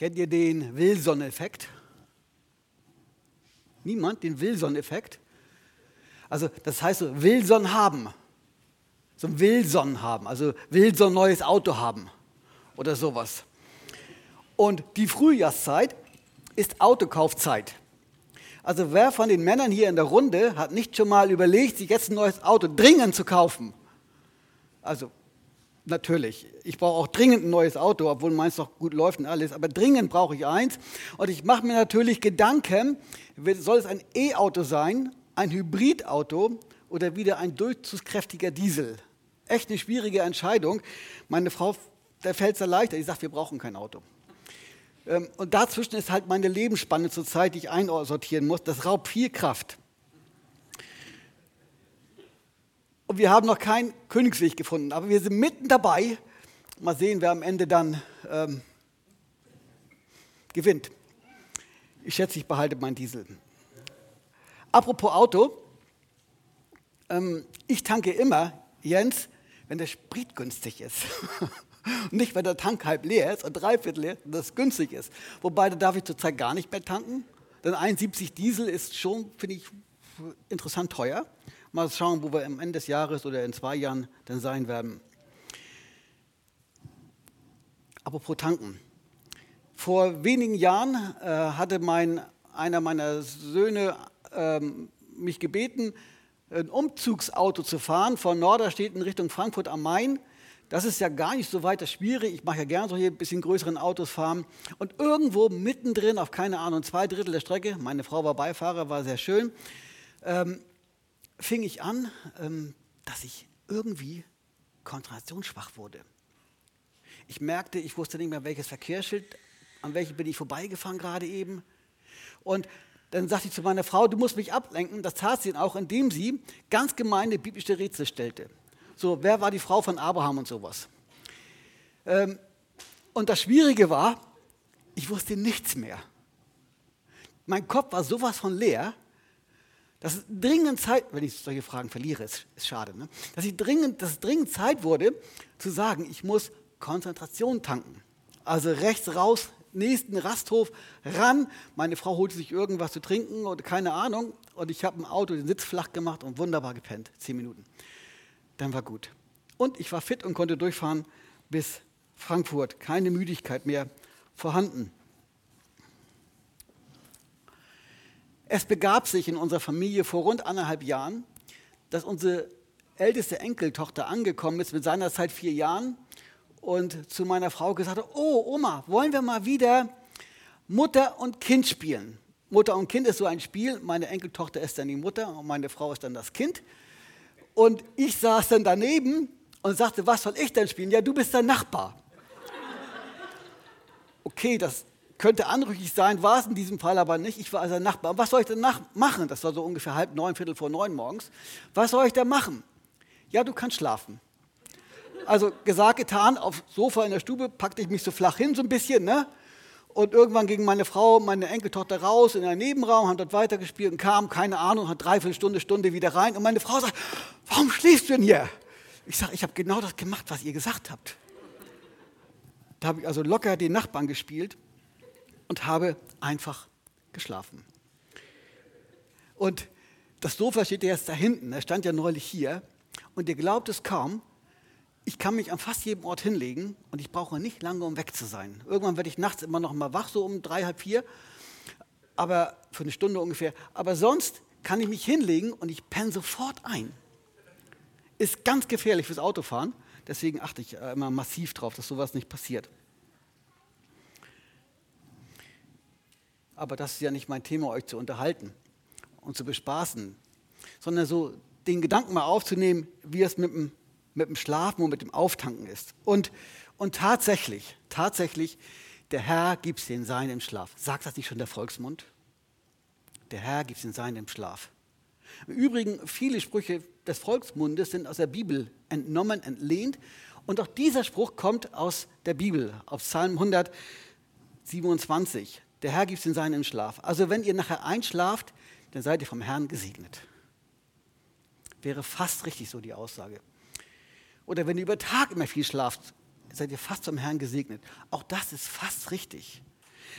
Kennt ihr den Wilson-Effekt? Niemand? Den Wilson-Effekt? Also das heißt so, Wilson haben. So ein Wilson haben, also Wilson neues Auto haben oder sowas. Und die Frühjahrszeit ist Autokaufzeit. Also wer von den Männern hier in der Runde hat nicht schon mal überlegt, sich jetzt ein neues Auto dringend zu kaufen? Also natürlich, ich brauche auch dringend ein neues Auto, obwohl meins noch gut läuft und alles, aber dringend brauche ich eins. Und ich mache mir natürlich Gedanken, soll es ein E-Auto sein, ein Hybridauto oder wieder ein durchzugskräftiger Diesel? Echt eine schwierige Entscheidung. Meine Frau, der fällt es leichter, die sagt, wir brauchen kein Auto. Ähm, und dazwischen ist halt meine Lebensspanne zurzeit, die ich einsortieren muss. Das raubt viel Kraft. Und wir haben noch keinen Königsweg gefunden, aber wir sind mitten dabei. Mal sehen, wer am Ende dann ähm, gewinnt. Ich schätze, ich behalte meinen Diesel. Apropos Auto, ähm, ich tanke immer, Jens, wenn der Sprit günstig ist. Und nicht, wenn der Tank halb leer ist und dreiviertel leer, und das günstig ist. Wobei, da darf ich zurzeit gar nicht mehr tanken. Denn 71 Diesel ist schon, finde ich, interessant teuer. Mal schauen, wo wir am Ende des Jahres oder in zwei Jahren dann sein werden. Apropos tanken. Vor wenigen Jahren äh, hatte mein, einer meiner Söhne ähm, mich gebeten, ein Umzugsauto zu fahren von Norderstedt in Richtung Frankfurt am Main. Das ist ja gar nicht so weiter schwierig. Ich mache ja gerne so hier ein bisschen größeren Autos fahren. Und irgendwo mittendrin, auf keine Ahnung, zwei Drittel der Strecke, meine Frau war Beifahrer, war sehr schön, ähm, fing ich an, ähm, dass ich irgendwie konzentrationsschwach wurde. Ich merkte, ich wusste nicht mehr, welches Verkehrsschild, an welchem bin ich vorbeigefahren gerade eben. Und dann sagte ich zu meiner Frau, du musst mich ablenken. Das tat sie auch, indem sie ganz gemeine biblische Rätsel stellte. So, wer war die Frau von Abraham und sowas? Ähm, und das Schwierige war, ich wusste nichts mehr. Mein Kopf war sowas von leer, dass es dringend Zeit, wenn ich solche Fragen verliere, ist, ist schade, ne? dass, ich dringend, dass es dringend Zeit wurde, zu sagen, ich muss Konzentration tanken. Also rechts raus, nächsten Rasthof ran. Meine Frau holte sich irgendwas zu trinken oder keine Ahnung. Und ich habe im Auto den Sitz flach gemacht und wunderbar gepennt. Zehn Minuten dann war gut. Und ich war fit und konnte durchfahren bis Frankfurt. Keine Müdigkeit mehr vorhanden. Es begab sich in unserer Familie vor rund anderthalb Jahren, dass unsere älteste Enkeltochter angekommen ist mit seiner Zeit vier Jahren und zu meiner Frau gesagt hat, oh Oma, wollen wir mal wieder Mutter und Kind spielen? Mutter und Kind ist so ein Spiel, meine Enkeltochter ist dann die Mutter und meine Frau ist dann das Kind. Und ich saß dann daneben und sagte, was soll ich denn spielen? Ja, du bist der Nachbar. Okay, das könnte anrüchig sein, war es in diesem Fall aber nicht. Ich war also Nachbar. Was soll ich denn machen? Das war so ungefähr halb neun, viertel vor neun morgens. Was soll ich denn machen? Ja, du kannst schlafen. Also gesagt, getan, aufs Sofa in der Stube packte ich mich so flach hin, so ein bisschen, ne? Und irgendwann ging meine Frau, meine Enkeltochter raus in einen Nebenraum, haben dort weitergespielt und kam, keine Ahnung, hat dreiviertel Stunde, Stunde wieder rein. Und meine Frau sagt, warum schläfst du denn hier? Ich sage, ich habe genau das gemacht, was ihr gesagt habt. Da habe ich also locker den Nachbarn gespielt und habe einfach geschlafen. Und das Sofa steht ja jetzt da hinten, er stand ja neulich hier. Und ihr glaubt es kaum, ich kann mich an fast jedem Ort hinlegen und ich brauche nicht lange, um weg zu sein. Irgendwann werde ich nachts immer noch mal wach, so um drei, halb vier, aber für eine Stunde ungefähr. Aber sonst kann ich mich hinlegen und ich penne sofort ein. Ist ganz gefährlich fürs Autofahren, deswegen achte ich äh, immer massiv drauf, dass sowas nicht passiert. Aber das ist ja nicht mein Thema, euch zu unterhalten und zu bespaßen, sondern so den Gedanken mal aufzunehmen, wie es mit dem mit dem Schlafen und mit dem Auftanken ist. Und, und tatsächlich, tatsächlich, der Herr gibt den Sein im Schlaf. Sagt das nicht schon der Volksmund? Der Herr gibt den Sein im Schlaf. Im Übrigen, viele Sprüche des Volksmundes sind aus der Bibel entnommen, entlehnt. Und auch dieser Spruch kommt aus der Bibel, auf Psalm 127. Der Herr gibt es den Sein im Schlaf. Also wenn ihr nachher einschlaft, dann seid ihr vom Herrn gesegnet. Wäre fast richtig so die Aussage. Oder wenn ihr über Tag immer viel schlaft, seid ihr fast zum Herrn gesegnet. Auch das ist fast richtig.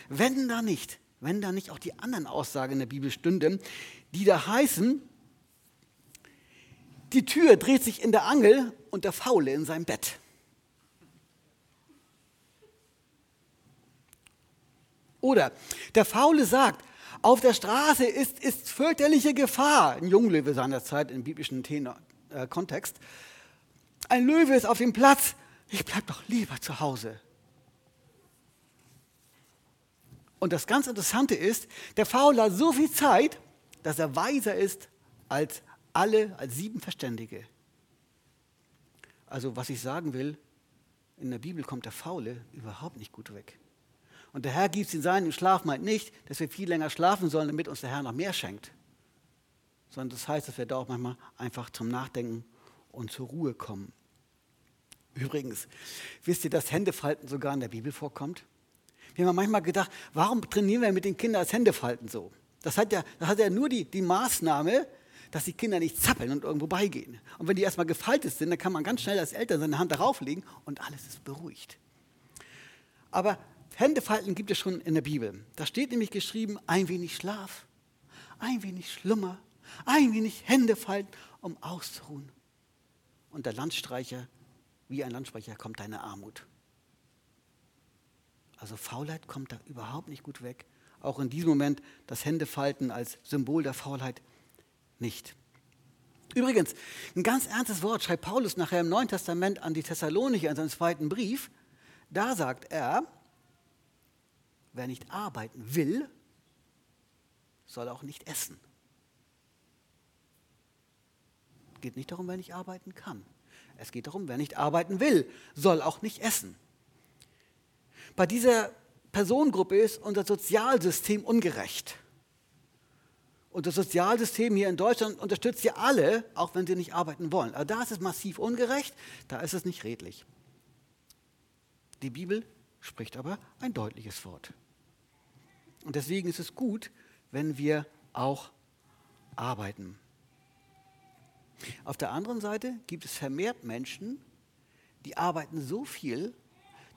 wenn da nicht, wenn da nicht auch die anderen Aussagen in der Bibel stünden, die da heißen, die Tür dreht sich in der Angel und der Faule in seinem Bett. Oder der Faule sagt, auf der Straße ist, ist fürchterliche Gefahr. Ein Junglöwe seiner Zeit im biblischen Tenor, äh, Kontext. Ein Löwe ist auf dem Platz. Ich bleib doch lieber zu Hause. Und das ganz Interessante ist, der Faule hat so viel Zeit, dass er weiser ist als alle, als sieben Verständige. Also was ich sagen will, in der Bibel kommt der Faule überhaupt nicht gut weg. Und der Herr gibt es in seinem Schlaf meint nicht, dass wir viel länger schlafen sollen, damit uns der Herr noch mehr schenkt. Sondern das heißt, dass wir da auch manchmal einfach zum Nachdenken und zur Ruhe kommen. Übrigens, wisst ihr, dass Händefalten sogar in der Bibel vorkommt? Wir haben manchmal gedacht, warum trainieren wir mit den Kindern das Händefalten so? Das hat ja, das hat ja nur die, die Maßnahme, dass die Kinder nicht zappeln und irgendwo beigehen. Und wenn die erstmal gefaltet sind, dann kann man ganz schnell als Eltern seine Hand darauf legen und alles ist beruhigt. Aber Händefalten gibt es schon in der Bibel. Da steht nämlich geschrieben, ein wenig Schlaf, ein wenig Schlummer, ein wenig Händefalten, um auszuruhen. Und der Landstreicher, wie ein Landstreicher, kommt deine Armut. Also Faulheit kommt da überhaupt nicht gut weg. Auch in diesem Moment das Händefalten als Symbol der Faulheit nicht. Übrigens, ein ganz ernstes Wort schreibt Paulus nachher im Neuen Testament an die Thessalonicher in seinem zweiten Brief. Da sagt er, Wer nicht arbeiten will, soll auch nicht essen. Es geht nicht darum, wer nicht arbeiten kann. Es geht darum, wer nicht arbeiten will, soll auch nicht essen. Bei dieser Personengruppe ist unser Sozialsystem ungerecht. Das Sozialsystem hier in Deutschland unterstützt ja alle, auch wenn sie nicht arbeiten wollen. Aber da ist es massiv ungerecht, da ist es nicht redlich. Die Bibel spricht aber ein deutliches Wort. Und deswegen ist es gut, wenn wir auch arbeiten. Auf der anderen Seite gibt es vermehrt Menschen, die arbeiten so viel,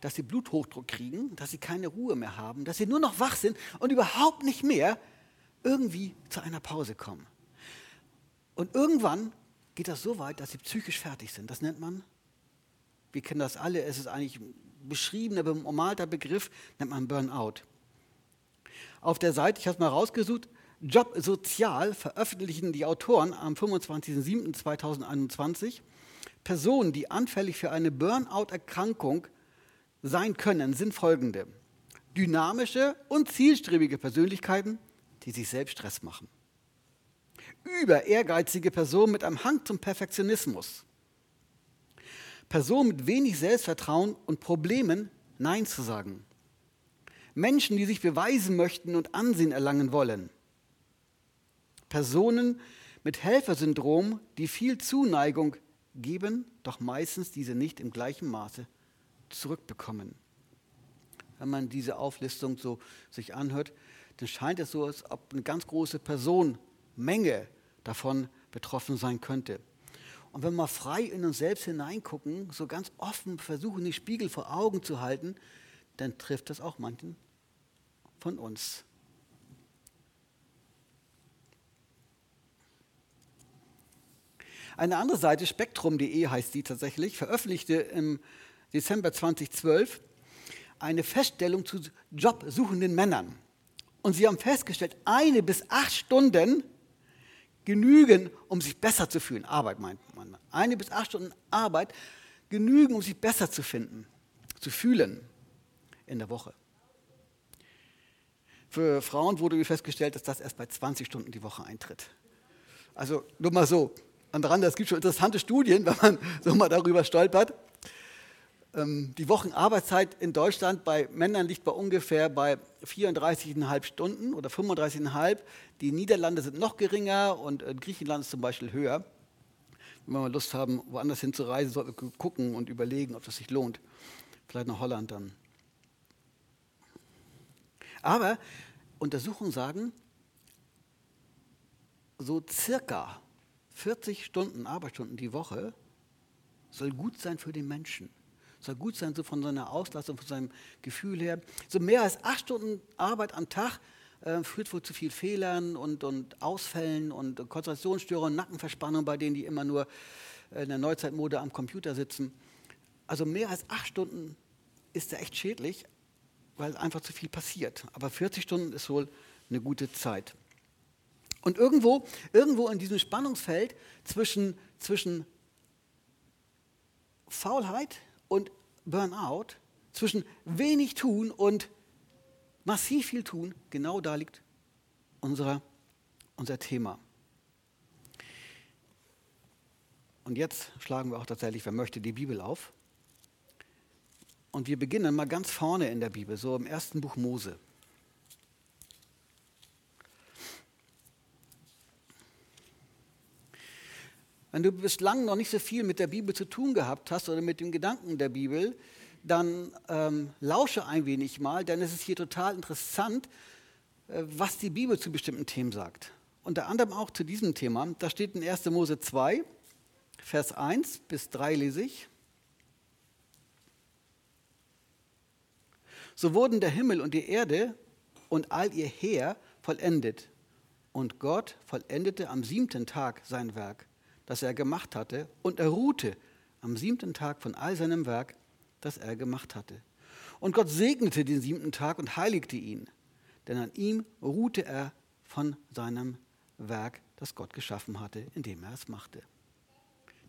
dass sie Bluthochdruck kriegen, dass sie keine Ruhe mehr haben, dass sie nur noch wach sind und überhaupt nicht mehr irgendwie zu einer Pause kommen. Und irgendwann geht das so weit, dass sie psychisch fertig sind. Das nennt man, wir kennen das alle, es ist eigentlich beschriebener, bemalter Begriff, nennt man Burnout auf der Seite, ich habe es mal rausgesucht, Job Sozial veröffentlichen die Autoren am 25.07.2021 Personen, die anfällig für eine Burnout-Erkrankung sein können, sind folgende. Dynamische und zielstrebige Persönlichkeiten, die sich selbst Stress machen. Über ehrgeizige Personen mit einem Hang zum Perfektionismus. Personen mit wenig Selbstvertrauen und Problemen, Nein zu sagen. Menschen, die sich beweisen möchten und Ansehen erlangen wollen. Personen mit Helfersyndrom, die viel Zuneigung geben, doch meistens diese nicht im gleichen Maße zurückbekommen. Wenn man diese Auflistung so sich anhört, dann scheint es so, als ob eine ganz große Personenmenge davon betroffen sein könnte. Und wenn wir frei in uns selbst hineingucken, so ganz offen versuchen, die Spiegel vor Augen zu halten, dann trifft das auch manchen von uns. Eine andere Seite, spektrum.de heißt die tatsächlich, veröffentlichte im Dezember 2012 eine Feststellung zu jobsuchenden Männern. Und sie haben festgestellt, eine bis acht Stunden genügen, um sich besser zu fühlen. Arbeit meint man. Eine bis acht Stunden Arbeit genügen, um sich besser zu finden, zu fühlen in der Woche. Für Frauen wurde festgestellt, dass das erst bei 20 Stunden die Woche eintritt. Also nur mal so. Andererseits, es gibt schon interessante Studien, wenn man so mal darüber stolpert. Ähm, die Wochenarbeitszeit in Deutschland bei Männern liegt bei ungefähr bei 34,5 Stunden oder 35,5. Die Niederlande sind noch geringer und äh, Griechenland ist zum Beispiel höher. Wenn wir mal Lust haben, woanders hinzureisen, sollten wir gucken und überlegen, ob das sich lohnt. Vielleicht nach Holland dann. Aber Untersuchungen sagen, so circa 40 Stunden Arbeitsstunden die Woche soll gut sein für den Menschen. Soll gut sein, so von seiner Auslastung, von seinem Gefühl her. So mehr als acht Stunden Arbeit am Tag äh, führt wohl zu viel Fehlern und, und Ausfällen und Konzentrationsstörungen, Nackenverspannung bei denen, die immer nur in der Neuzeitmode am Computer sitzen. Also mehr als acht Stunden ist da echt schädlich, weil einfach zu viel passiert. Aber 40 Stunden ist wohl eine gute Zeit. Und irgendwo, irgendwo in diesem Spannungsfeld zwischen, zwischen Faulheit und Burnout, zwischen wenig tun und massiv viel tun, genau da liegt unser, unser Thema. Und jetzt schlagen wir auch tatsächlich, wer möchte, die Bibel auf. Und wir beginnen mal ganz vorne in der Bibel, so im ersten Buch Mose. Wenn du bislang noch nicht so viel mit der Bibel zu tun gehabt hast oder mit dem Gedanken der Bibel, dann ähm, lausche ein wenig mal, denn es ist hier total interessant, äh, was die Bibel zu bestimmten Themen sagt. Unter anderem auch zu diesem Thema. Da steht in 1. Mose 2, Vers 1 bis 3 lese ich. So wurden der Himmel und die Erde und all ihr Heer vollendet. Und Gott vollendete am siebten Tag sein Werk das er gemacht hatte, und er ruhte am siebten Tag von all seinem Werk, das er gemacht hatte. Und Gott segnete den siebten Tag und heiligte ihn, denn an ihm ruhte er von seinem Werk, das Gott geschaffen hatte, indem er es machte.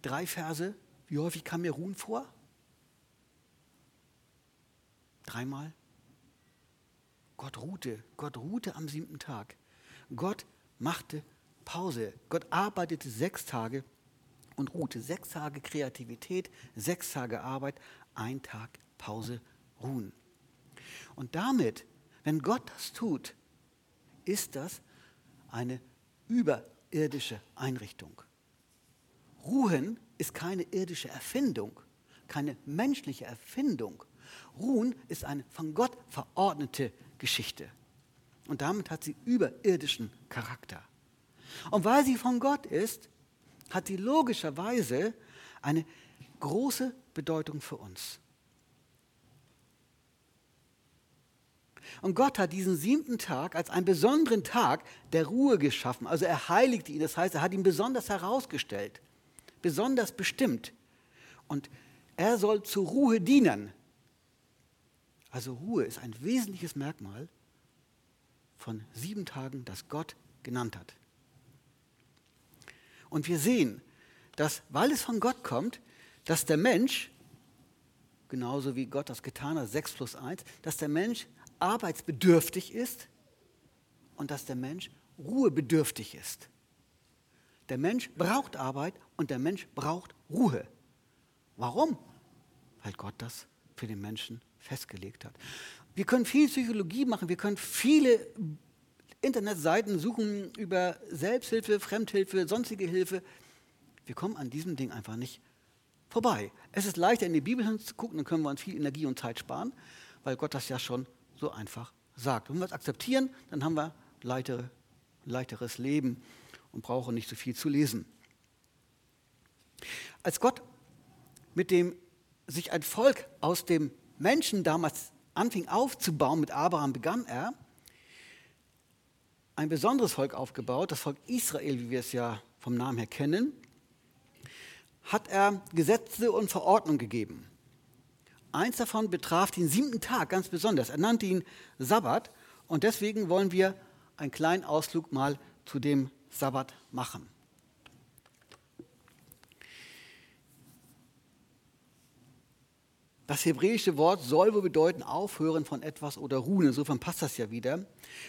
Drei Verse, wie häufig kam mir Ruhen vor? Dreimal. Gott ruhte, Gott ruhte am siebten Tag. Gott machte Pause. Gott arbeitete sechs Tage und ruhte. Sechs Tage Kreativität, sechs Tage Arbeit, ein Tag Pause, ruhen. Und damit, wenn Gott das tut, ist das eine überirdische Einrichtung. Ruhen ist keine irdische Erfindung, keine menschliche Erfindung. Ruhen ist eine von Gott verordnete Geschichte. Und damit hat sie überirdischen Charakter. Und weil sie von Gott ist, hat sie logischerweise eine große Bedeutung für uns. Und Gott hat diesen siebten Tag als einen besonderen Tag der Ruhe geschaffen. Also er heiligte ihn, das heißt, er hat ihn besonders herausgestellt, besonders bestimmt. Und er soll zur Ruhe dienen. Also Ruhe ist ein wesentliches Merkmal von sieben Tagen, das Gott genannt hat. Und wir sehen, dass, weil es von Gott kommt, dass der Mensch, genauso wie Gott das getan hat, 6 plus 1, dass der Mensch arbeitsbedürftig ist und dass der Mensch ruhebedürftig ist. Der Mensch braucht Arbeit und der Mensch braucht Ruhe. Warum? Weil Gott das für den Menschen festgelegt hat. Wir können viel Psychologie machen, wir können viele Internetseiten suchen über Selbsthilfe, Fremdhilfe, sonstige Hilfe. Wir kommen an diesem Ding einfach nicht vorbei. Es ist leichter, in die Bibel hinzugucken, dann können wir uns viel Energie und Zeit sparen, weil Gott das ja schon so einfach sagt. Wenn wir es akzeptieren, dann haben wir leitere, leiteres Leben und brauchen nicht so viel zu lesen. Als Gott mit dem sich ein Volk aus dem Menschen damals anfing aufzubauen, mit Abraham begann er, ein besonderes Volk aufgebaut, das Volk Israel, wie wir es ja vom Namen her kennen, hat er Gesetze und Verordnungen gegeben. Eins davon betraf den siebten Tag ganz besonders. Er nannte ihn Sabbat und deswegen wollen wir einen kleinen Ausflug mal zu dem Sabbat machen. Das hebräische Wort soll wohl bedeuten aufhören von etwas oder ruhen. Insofern passt das ja wieder.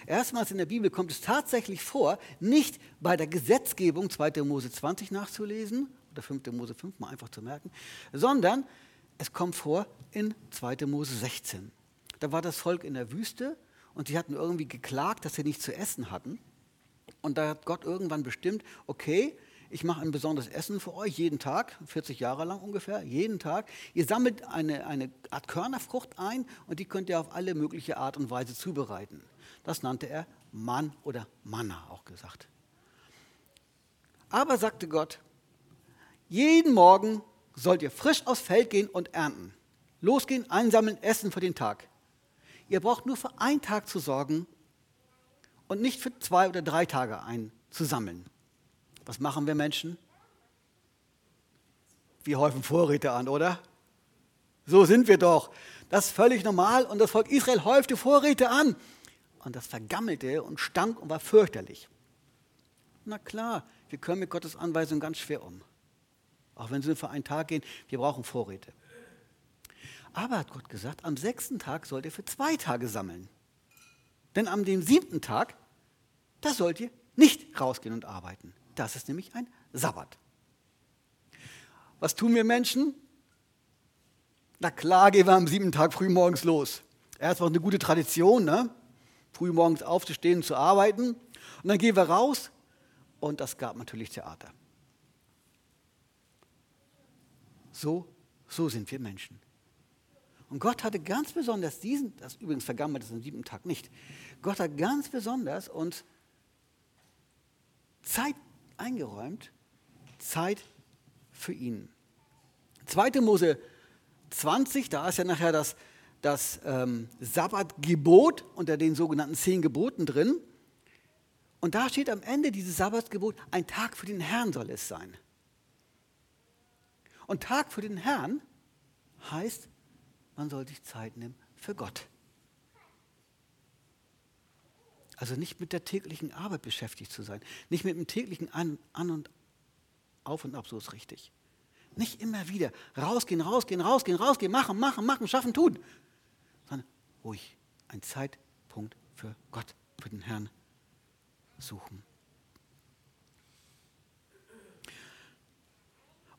Erstmals in der Bibel kommt es tatsächlich vor, nicht bei der Gesetzgebung 2. Mose 20 nachzulesen oder 5. Mose 5 mal einfach zu merken, sondern es kommt vor in 2. Mose 16. Da war das Volk in der Wüste und sie hatten irgendwie geklagt, dass sie nichts zu essen hatten. Und da hat Gott irgendwann bestimmt, okay, ich mache ein besonderes Essen für euch jeden Tag, 40 Jahre lang ungefähr, jeden Tag. Ihr sammelt eine, eine Art Körnerfrucht ein und die könnt ihr auf alle mögliche Art und Weise zubereiten. Das nannte er Mann oder Manna auch gesagt. Aber sagte Gott, jeden Morgen sollt ihr frisch aufs Feld gehen und ernten. Losgehen, einsammeln, essen für den Tag. Ihr braucht nur für einen Tag zu sorgen und nicht für zwei oder drei Tage einzusammeln. Was machen wir Menschen? Wir häufen Vorräte an, oder? So sind wir doch. Das ist völlig normal und das Volk Israel häufte Vorräte an. Und das vergammelte und stank und war fürchterlich. Na klar, wir können mit Gottes Anweisung ganz schwer um. Auch wenn sie für einen Tag gehen, wir brauchen Vorräte. Aber hat Gott gesagt, am sechsten Tag sollt ihr für zwei Tage sammeln. Denn am dem siebten Tag, da sollt ihr nicht rausgehen und arbeiten. Das ist nämlich ein Sabbat. Was tun wir Menschen? Na klar, gehen wir am siebten Tag früh morgens los. Erstmal eine gute Tradition, ne? früh morgens aufzustehen, zu arbeiten. Und dann gehen wir raus und das gab natürlich Theater. So, so sind wir Menschen. Und Gott hatte ganz besonders diesen, das übrigens vergammelt ist am siebten Tag nicht, Gott hat ganz besonders uns Zeit eingeräumt, Zeit für ihn. 2. Mose 20, da ist ja nachher das, das ähm, Sabbatgebot unter den sogenannten zehn Geboten drin. Und da steht am Ende dieses Sabbatgebot, ein Tag für den Herrn soll es sein. Und Tag für den Herrn heißt, man soll sich Zeit nehmen für Gott. Also nicht mit der täglichen Arbeit beschäftigt zu sein, nicht mit dem täglichen An, An und Auf und Ab, so ist richtig. Nicht immer wieder rausgehen, rausgehen, rausgehen, rausgehen, machen, machen, machen, schaffen, tun, sondern ruhig ein Zeitpunkt für Gott, für den Herrn suchen.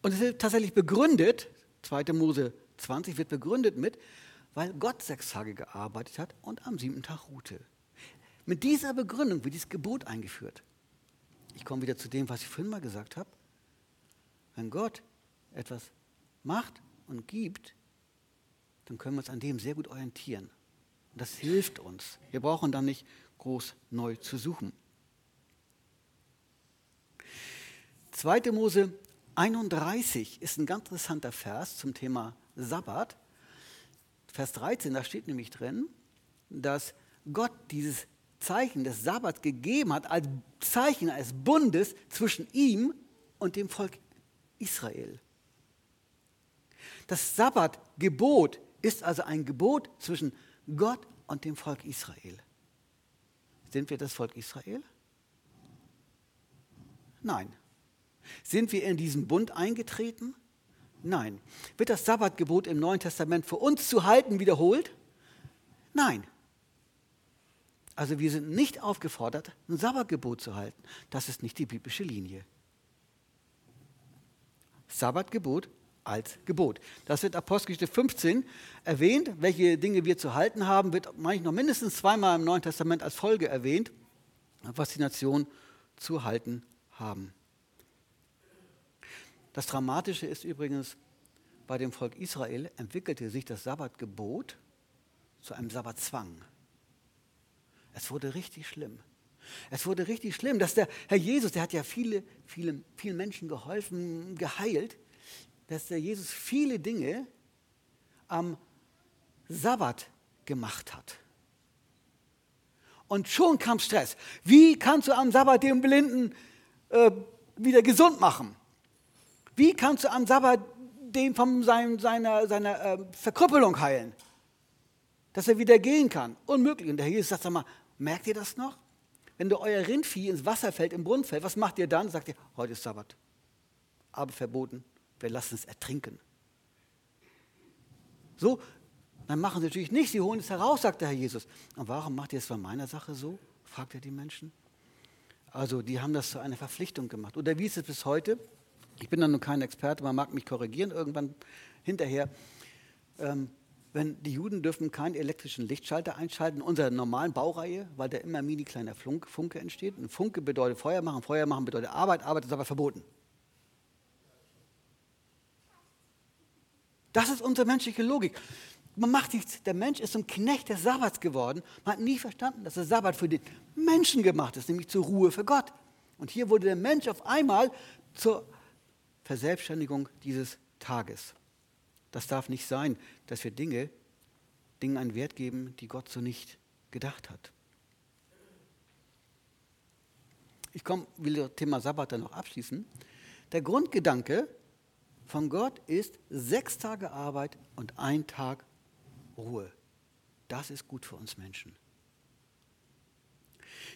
Und es wird tatsächlich begründet, 2. Mose 20 wird begründet mit, weil Gott sechs Tage gearbeitet hat und am siebten Tag ruhte. Mit dieser Begründung wird dieses Gebot eingeführt. Ich komme wieder zu dem, was ich vorhin mal gesagt habe. Wenn Gott etwas macht und gibt, dann können wir uns an dem sehr gut orientieren. Und das hilft uns. Wir brauchen dann nicht groß neu zu suchen. 2. Mose 31 ist ein ganz interessanter Vers zum Thema Sabbat. Vers 13, da steht nämlich drin, dass Gott dieses Zeichen des Sabbats gegeben hat als Zeichen eines Bundes zwischen ihm und dem Volk Israel. Das Sabbatgebot ist also ein Gebot zwischen Gott und dem Volk Israel. Sind wir das Volk Israel? Nein. Sind wir in diesen Bund eingetreten? Nein. Wird das Sabbatgebot im Neuen Testament für uns zu halten wiederholt? Nein. Also wir sind nicht aufgefordert, ein Sabbatgebot zu halten. Das ist nicht die biblische Linie. Sabbatgebot als Gebot. Das wird Apostelgeschichte 15 erwähnt. Welche Dinge wir zu halten haben, wird manchmal noch mindestens zweimal im Neuen Testament als Folge erwähnt, was die Nation zu halten haben. Das Dramatische ist übrigens, bei dem Volk Israel entwickelte sich das Sabbatgebot zu einem Sabbatzwang. Es wurde richtig schlimm. Es wurde richtig schlimm, dass der Herr Jesus, der hat ja viele, viele, vielen Menschen geholfen, geheilt, dass der Jesus viele Dinge am Sabbat gemacht hat. Und schon kam Stress. Wie kannst du am Sabbat den Blinden äh, wieder gesund machen? Wie kannst du am Sabbat den von sein, seiner, seiner äh, Verkrüppelung heilen? Dass er wieder gehen kann. Unmöglich. Und der Jesus sagt, sag mal, merkt ihr das noch? Wenn du euer Rindvieh ins Wasser fällt, im Brunnen fällt, was macht ihr dann? Sagt ihr, heute ist Sabbat. Aber verboten, wir lassen es ertrinken. So, dann machen sie natürlich nicht, sie holen es heraus, sagt der Herr Jesus. Und warum macht ihr es bei meiner Sache so? fragt er die Menschen. Also, die haben das zu einer Verpflichtung gemacht. Oder wie ist es bis heute? Ich bin da nun kein Experte, man mag mich korrigieren irgendwann hinterher. Ähm, wenn die Juden dürfen keinen elektrischen Lichtschalter einschalten in unserer normalen Baureihe, weil da immer mini kleiner Funke entsteht. Ein Funke bedeutet Feuer machen, Feuer machen bedeutet Arbeit, Arbeit ist aber verboten. Das ist unsere menschliche Logik. Man macht nichts, der Mensch ist zum Knecht des Sabbats geworden. Man hat nie verstanden, dass der Sabbat für den Menschen gemacht ist, nämlich zur Ruhe für Gott. Und hier wurde der Mensch auf einmal zur Verselbstständigung dieses Tages. Das darf nicht sein, dass wir Dinge, Dingen einen Wert geben, die Gott so nicht gedacht hat. Ich komm, will das Thema Sabbat dann noch abschließen. Der Grundgedanke von Gott ist sechs Tage Arbeit und ein Tag Ruhe. Das ist gut für uns Menschen.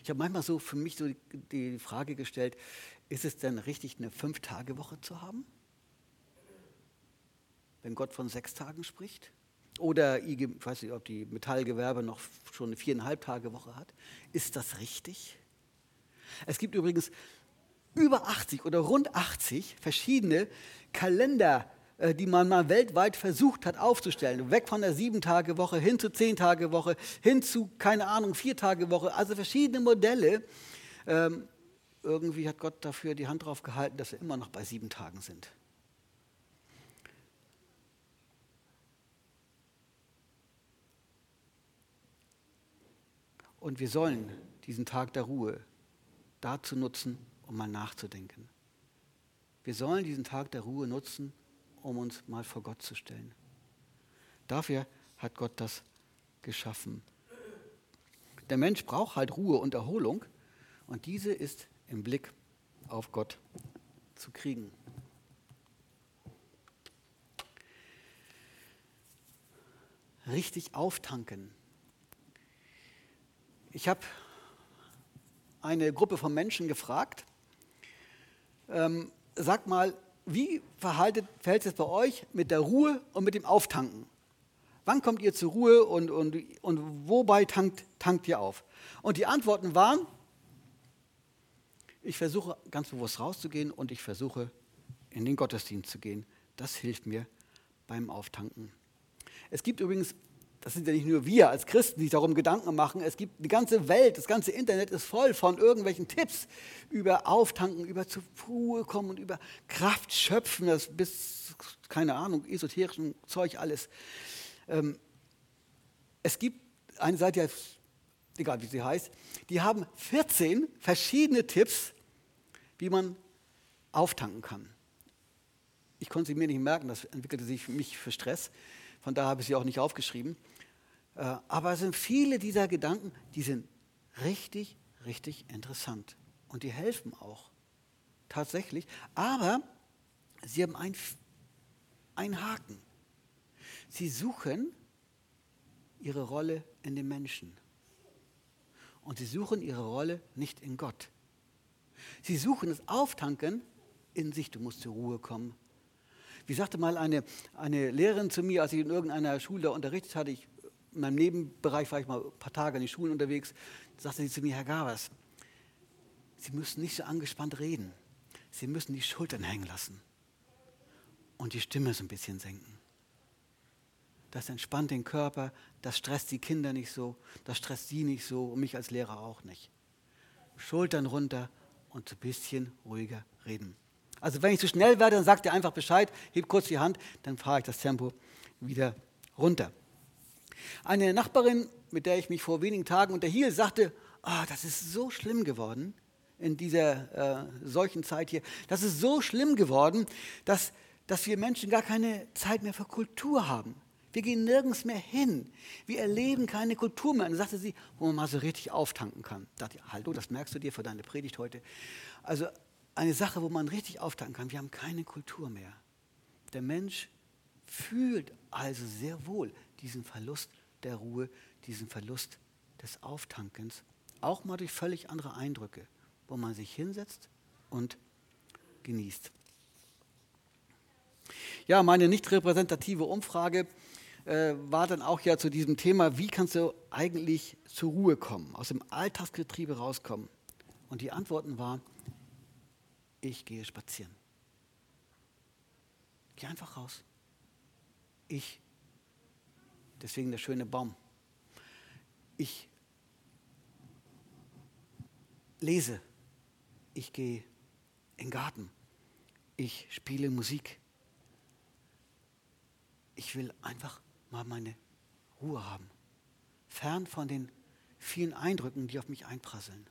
Ich habe manchmal so für mich so die, die Frage gestellt, ist es denn richtig, eine Fünf-Tage-Woche zu haben? Wenn Gott von sechs Tagen spricht? Oder ich weiß nicht, ob die Metallgewerbe noch schon eine viereinhalb Tage Woche hat. Ist das richtig? Es gibt übrigens über 80 oder rund 80 verschiedene Kalender, äh, die man mal weltweit versucht hat aufzustellen. Weg von der Sieben-Tage-Woche hin zu Zehn-Tage-Woche, hin zu, keine Ahnung, Vier-Tage-Woche. Also verschiedene Modelle. Ähm, irgendwie hat Gott dafür die Hand drauf gehalten, dass wir immer noch bei sieben Tagen sind. Und wir sollen diesen Tag der Ruhe dazu nutzen, um mal nachzudenken. Wir sollen diesen Tag der Ruhe nutzen, um uns mal vor Gott zu stellen. Dafür hat Gott das geschaffen. Der Mensch braucht halt Ruhe und Erholung und diese ist im Blick auf Gott zu kriegen. Richtig auftanken. Ich habe eine Gruppe von Menschen gefragt, ähm, sagt mal, wie verhaltet, verhält es bei euch mit der Ruhe und mit dem Auftanken? Wann kommt ihr zur Ruhe und, und, und wobei tankt, tankt ihr auf? Und die Antworten waren, ich versuche ganz bewusst rauszugehen und ich versuche in den Gottesdienst zu gehen. Das hilft mir beim Auftanken. Es gibt übrigens das sind ja nicht nur wir als Christen, die sich darum Gedanken machen. Es gibt die ganze Welt, das ganze Internet ist voll von irgendwelchen Tipps über Auftanken, über zur Ruhe kommen und über Kraft schöpfen, das bis, keine Ahnung, esoterischen Zeug alles. Ähm, es gibt eine Seite, egal wie sie heißt, die haben 14 verschiedene Tipps, wie man auftanken kann. Ich konnte sie mir nicht merken, das entwickelte sich für mich für Stress. Von daher habe ich sie auch nicht aufgeschrieben. Äh, aber es sind viele dieser Gedanken, die sind richtig, richtig interessant. Und die helfen auch. Tatsächlich. Aber sie haben einen Haken. Sie suchen ihre Rolle in den Menschen. Und sie suchen ihre Rolle nicht in Gott. Sie suchen das Auftanken in sich. Du musst zur Ruhe kommen. Wie sagte mal eine, eine Lehrerin zu mir, als ich in irgendeiner Schule unterrichtet hatte, ich in meinem Nebenbereich war ich mal ein paar Tage in den Schulen unterwegs, sagte sie zu mir, Herr Gavers, Sie müssen nicht so angespannt reden. Sie müssen die Schultern hängen lassen und die Stimme so ein bisschen senken. Das entspannt den Körper, das stresst die Kinder nicht so, das stresst sie nicht so und mich als Lehrer auch nicht. Schultern runter und so ein bisschen ruhiger reden. Also wenn ich zu schnell werde, dann sagt ihr einfach Bescheid, hebt kurz die Hand, dann fahre ich das Tempo wieder runter. Eine Nachbarin, mit der ich mich vor wenigen Tagen unterhielt, sagte, oh, das ist so schlimm geworden in dieser äh, solchen Zeit hier. Das ist so schlimm geworden, dass, dass wir Menschen gar keine Zeit mehr für Kultur haben. Wir gehen nirgends mehr hin. Wir erleben keine Kultur mehr. Und dann sagte sie, wo man mal so richtig auftanken kann. Ich dachte, hallo, das merkst du dir für deine Predigt heute. Also eine Sache, wo man richtig auftanken kann. Wir haben keine Kultur mehr. Der Mensch fühlt also sehr wohl diesen Verlust der Ruhe, diesen Verlust des Auftankens, auch mal durch völlig andere Eindrücke, wo man sich hinsetzt und genießt. Ja, meine nicht repräsentative Umfrage äh, war dann auch ja zu diesem Thema, wie kannst du eigentlich zur Ruhe kommen, aus dem Alltagsgetriebe rauskommen? Und die Antworten waren, ich gehe spazieren. Geh einfach raus. Ich Deswegen der schöne Baum. Ich lese. Ich gehe in den Garten. Ich spiele Musik. Ich will einfach mal meine Ruhe haben. Fern von den vielen Eindrücken, die auf mich einprasseln.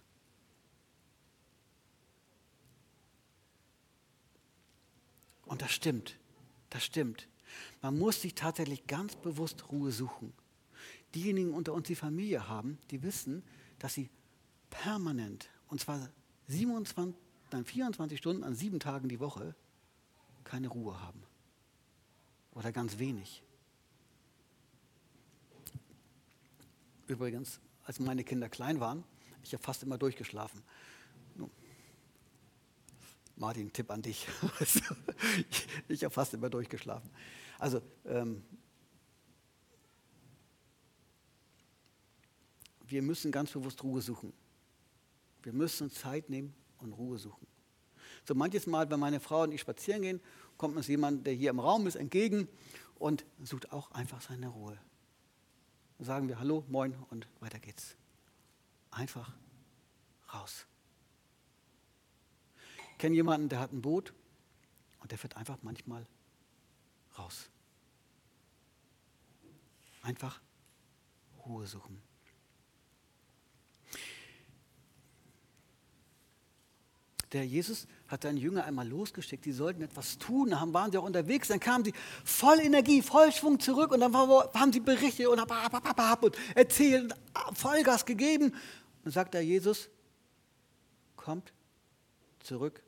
Und das stimmt. Das stimmt. Man muss sich tatsächlich ganz bewusst Ruhe suchen. Diejenigen unter uns, die Familie haben, die wissen, dass sie permanent, und zwar 27, dann 24 Stunden an sieben Tagen die Woche, keine Ruhe haben. Oder ganz wenig. Übrigens, als meine Kinder klein waren, ich habe fast immer durchgeschlafen. Martin, Tipp an dich. ich habe fast immer durchgeschlafen. Also, ähm, wir müssen ganz bewusst Ruhe suchen. Wir müssen Zeit nehmen und Ruhe suchen. So manches Mal, wenn meine Frau und ich spazieren gehen, kommt uns jemand, der hier im Raum ist, entgegen und sucht auch einfach seine Ruhe. Dann sagen wir Hallo, Moin und weiter geht's. Einfach raus. Ich kenne jemanden, der hat ein Boot und der fährt einfach manchmal raus. Einfach Ruhe suchen. Der Jesus hat seine Jünger einmal losgeschickt, die sollten etwas tun, dann waren sie auch unterwegs, dann kamen sie voll Energie, voll Schwung zurück und dann haben sie berichtet und, und erzählt, Vollgas gegeben. Und sagt der Jesus, kommt zurück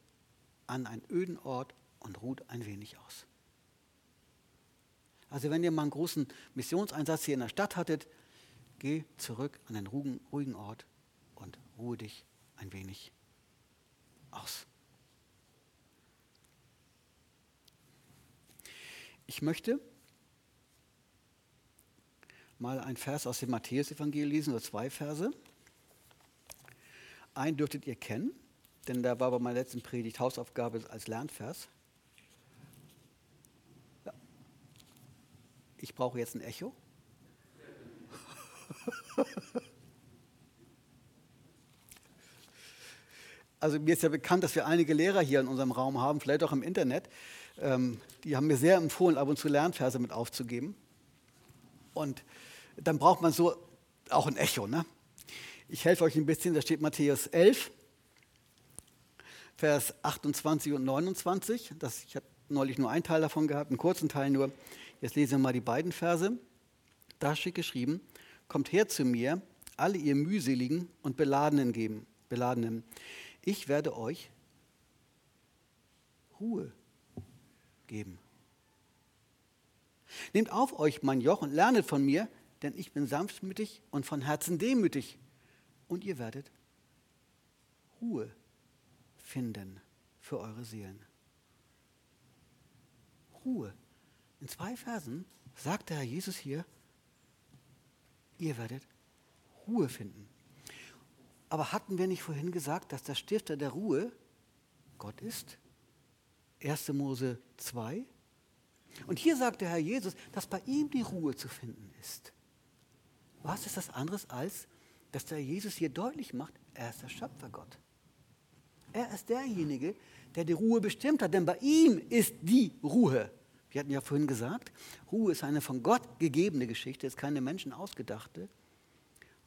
an einen öden Ort und ruht ein wenig aus. Also wenn ihr mal einen großen Missionseinsatz hier in der Stadt hattet, geh zurück an einen ruhigen Ort und ruhe dich ein wenig aus. Ich möchte mal einen Vers aus dem Matthäus-Evangelium lesen, oder zwei Verse. Einen dürftet ihr kennen, denn der war bei meiner letzten Predigt Hausaufgabe als Lernvers. Ich brauche jetzt ein Echo. also mir ist ja bekannt, dass wir einige Lehrer hier in unserem Raum haben, vielleicht auch im Internet. Ähm, die haben mir sehr empfohlen, ab und zu Lernverse mit aufzugeben. Und dann braucht man so auch ein Echo. Ne? Ich helfe euch ein bisschen, da steht Matthäus 11, Vers 28 und 29. Das, ich habe neulich nur einen Teil davon gehabt, einen kurzen Teil nur. Jetzt lesen wir mal die beiden Verse. Da steht geschrieben, kommt her zu mir, alle ihr mühseligen und Beladenen geben, Beladenen ich werde euch Ruhe geben. Nehmt auf euch mein Joch und lernet von mir, denn ich bin sanftmütig und von Herzen demütig. Und ihr werdet Ruhe finden für eure Seelen. Ruhe. In zwei Versen sagt der Herr Jesus hier, ihr werdet Ruhe finden. Aber hatten wir nicht vorhin gesagt, dass der Stifter der Ruhe Gott ist? 1. Mose 2. Und hier sagt der Herr Jesus, dass bei ihm die Ruhe zu finden ist. Was ist das anderes als, dass der Jesus hier deutlich macht, er ist der Schöpfergott. Er ist derjenige, der die Ruhe bestimmt hat, denn bei ihm ist die Ruhe. Wir hatten ja vorhin gesagt, Ruhe ist eine von Gott gegebene Geschichte, ist keine Menschen ausgedachte.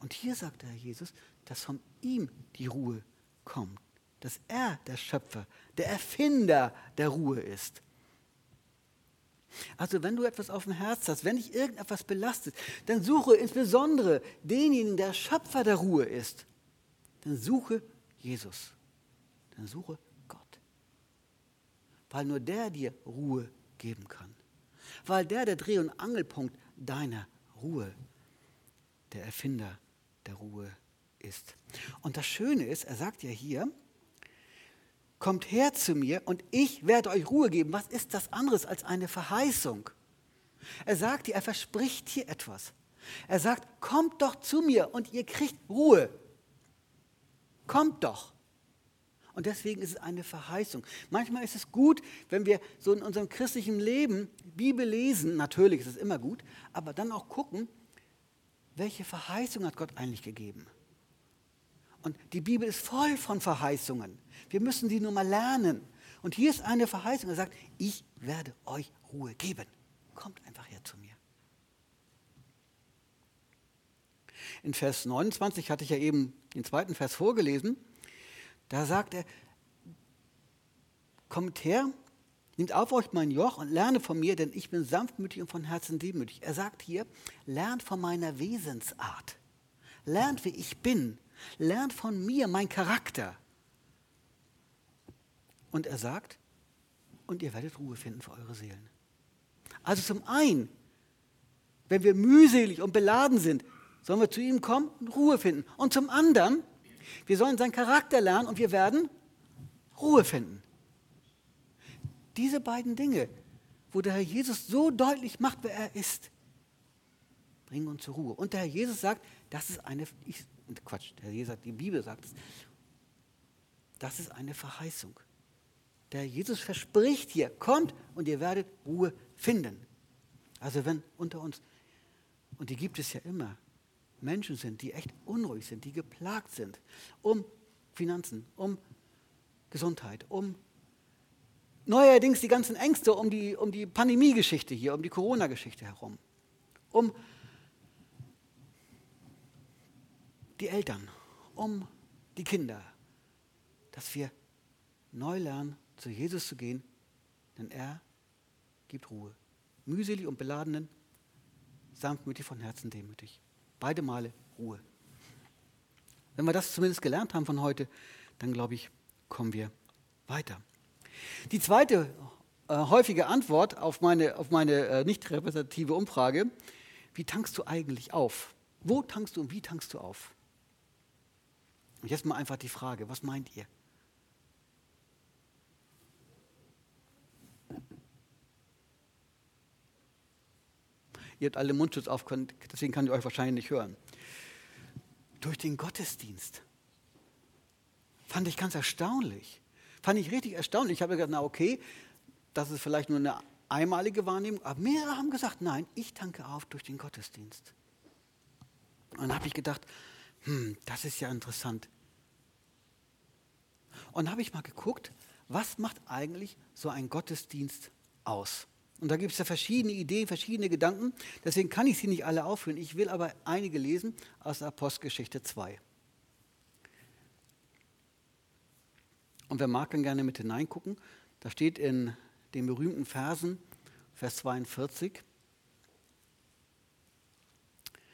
Und hier sagt der Herr Jesus, dass von ihm die Ruhe kommt, dass er der Schöpfer, der Erfinder der Ruhe ist. Also wenn du etwas auf dem Herz hast, wenn dich irgendetwas belastet, dann suche insbesondere denjenigen, der Schöpfer der Ruhe ist. Dann suche Jesus. Dann suche Gott. Weil nur der dir Ruhe geben kann. Weil der der Dreh- und Angelpunkt deiner Ruhe, der Erfinder der Ruhe ist. Und das Schöne ist, er sagt ja hier, kommt her zu mir und ich werde euch Ruhe geben. Was ist das anderes als eine Verheißung? Er sagt hier, er verspricht hier etwas. Er sagt, kommt doch zu mir und ihr kriegt Ruhe. Kommt doch. Und deswegen ist es eine Verheißung. Manchmal ist es gut, wenn wir so in unserem christlichen Leben Bibel lesen, natürlich ist es immer gut, aber dann auch gucken, welche Verheißung hat Gott eigentlich gegeben? Und die Bibel ist voll von Verheißungen. Wir müssen sie nur mal lernen. Und hier ist eine Verheißung. Er sagt, ich werde euch Ruhe geben. Kommt einfach her zu mir. In Vers 29 hatte ich ja eben den zweiten Vers vorgelesen. Da sagt er, kommt her, Nehmt auf euch mein Joch und lerne von mir, denn ich bin sanftmütig und von Herzen demütig. Er sagt hier, lernt von meiner Wesensart. Lernt, wie ich bin. Lernt von mir, mein Charakter. Und er sagt, und ihr werdet Ruhe finden für eure Seelen. Also zum einen, wenn wir mühselig und beladen sind, sollen wir zu ihm kommen und Ruhe finden. Und zum anderen, wir sollen seinen Charakter lernen und wir werden Ruhe finden. Diese beiden Dinge, wo der Herr Jesus so deutlich macht, wer er ist, bringen uns zur Ruhe. Und der Herr Jesus sagt, das ist eine, ich, Quatsch, der Herr Jesus sagt, die Bibel sagt es, das ist eine Verheißung. Der Herr Jesus verspricht hier, kommt und ihr werdet Ruhe finden. Also wenn unter uns, und die gibt es ja immer, Menschen sind, die echt unruhig sind, die geplagt sind, um Finanzen, um Gesundheit, um neuerdings die ganzen Ängste um die, um die Pandemie-Geschichte hier, um die Corona-Geschichte herum, um die Eltern, um die Kinder, dass wir neu lernen, zu Jesus zu gehen, denn er gibt Ruhe. Mühselig und beladenen, sanftmütig von Herzen demütig. Beide Male Ruhe. Wenn wir das zumindest gelernt haben von heute, dann glaube ich, kommen wir weiter. Die zweite äh, häufige Antwort auf meine, auf meine äh, nicht repräsentative Umfrage, wie tankst du eigentlich auf? Wo tankst du und wie tankst du auf? Und jetzt mal einfach die Frage, was meint ihr? Ihr habt alle Mundschutz auf, deswegen kann ich euch wahrscheinlich nicht hören. Durch den Gottesdienst. Fand ich ganz erstaunlich. Fand ich richtig erstaunlich. Ich habe gedacht, na okay, das ist vielleicht nur eine einmalige Wahrnehmung, aber mehrere haben gesagt, nein, ich tanke auf durch den Gottesdienst. Und dann habe ich gedacht, hm, das ist ja interessant. Und habe ich mal geguckt, was macht eigentlich so ein Gottesdienst aus? Und da gibt es ja verschiedene Ideen, verschiedene Gedanken. Deswegen kann ich sie nicht alle aufführen. Ich will aber einige lesen aus der Apostelgeschichte 2. Und wer mag, kann gerne mit hineingucken. Da steht in den berühmten Versen, Vers 42.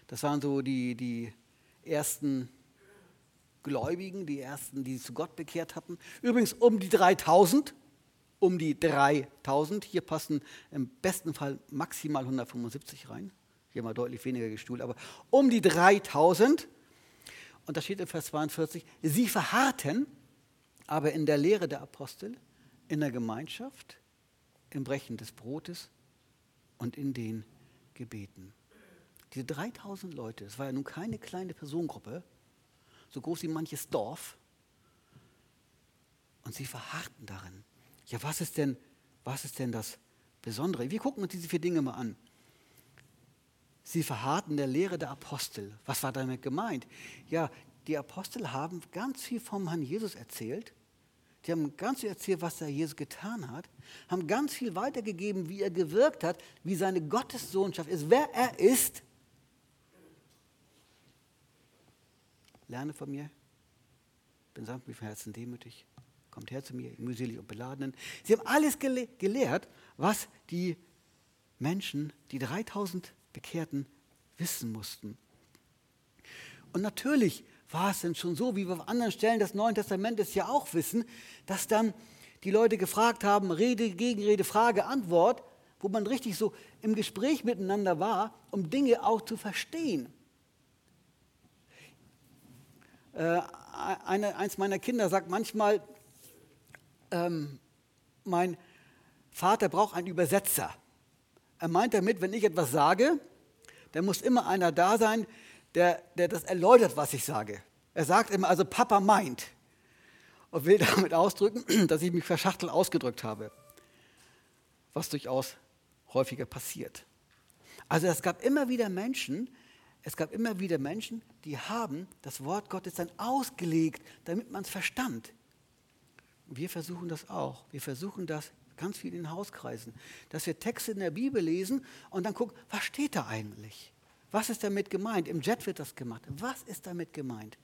Das waren so die, die ersten Gläubigen, die ersten, die zu Gott bekehrt hatten. Übrigens um die 3000 um die 3000. Hier passen im besten Fall maximal 175 rein. Hier mal deutlich weniger gestuhlt, aber um die 3000. Und da steht in Vers 42, sie verharrten aber in der Lehre der Apostel, in der Gemeinschaft, im Brechen des Brotes und in den Gebeten. Diese 3000 Leute, das war ja nun keine kleine Personengruppe, so groß wie manches Dorf, und sie verharrten darin. Ja, was ist denn, was ist denn das Besondere? Wir gucken uns diese vier Dinge mal an. Sie verharrten der Lehre der Apostel. Was war damit gemeint? Ja, die Apostel haben ganz viel vom Herrn Jesus erzählt. Die haben ganz viel erzählt, was der Jesus getan hat, haben ganz viel weitergegeben, wie er gewirkt hat, wie seine Gottessohnschaft ist, wer er ist. Lerne von mir, bin sanft mit Herzen demütig kommt her zu mir, mühselig und beladenen. Sie haben alles gele gelehrt, was die Menschen, die 3000 Bekehrten, wissen mussten. Und natürlich war es denn schon so, wie wir auf anderen Stellen des Neuen Testamentes ja auch wissen, dass dann die Leute gefragt haben, Rede, Gegenrede, Frage, Antwort, wo man richtig so im Gespräch miteinander war, um Dinge auch zu verstehen. Äh, eine, eins meiner Kinder sagt manchmal, ähm, mein Vater braucht einen Übersetzer. Er meint damit, wenn ich etwas sage, dann muss immer einer da sein, der, der das erläutert, was ich sage. Er sagt immer, also Papa meint. Und will damit ausdrücken, dass ich mich verschachtelt ausgedrückt habe. Was durchaus häufiger passiert. Also es gab immer wieder Menschen, es gab immer wieder Menschen, die haben das Wort Gottes dann ausgelegt, damit man es verstand wir versuchen das auch. Wir versuchen das ganz viel in Hauskreisen, dass wir Texte in der Bibel lesen und dann gucken, was steht da eigentlich? Was ist damit gemeint? Im Jet wird das gemacht. Was ist damit gemeint?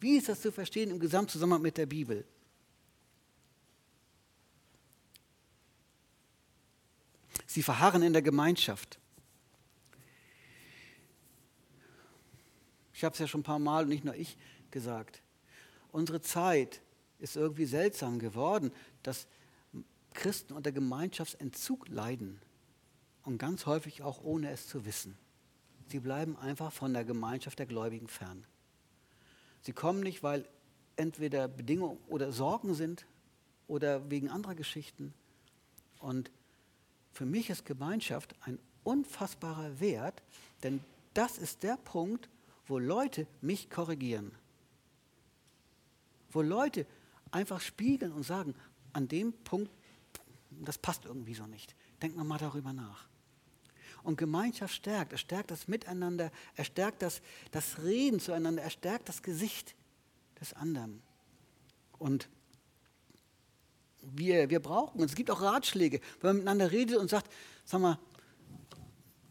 Wie ist das zu verstehen im Gesamtzusammenhang mit der Bibel? Sie verharren in der Gemeinschaft. Ich habe es ja schon ein paar Mal, nicht nur ich, gesagt. Unsere Zeit ist irgendwie seltsam geworden, dass Christen unter Gemeinschaftsentzug leiden und ganz häufig auch ohne es zu wissen. Sie bleiben einfach von der Gemeinschaft der Gläubigen fern. Sie kommen nicht, weil entweder Bedingungen oder Sorgen sind oder wegen anderer Geschichten. Und für mich ist Gemeinschaft ein unfassbarer Wert, denn das ist der Punkt, wo Leute mich korrigieren. Wo Leute einfach spiegeln und sagen, an dem Punkt, das passt irgendwie so nicht. Denk nochmal darüber nach. Und Gemeinschaft stärkt. Es stärkt das Miteinander, er stärkt das, das Reden zueinander, er stärkt das Gesicht des anderen. Und wir, wir brauchen, und es gibt auch Ratschläge, wenn man miteinander redet und sagt, sag mal,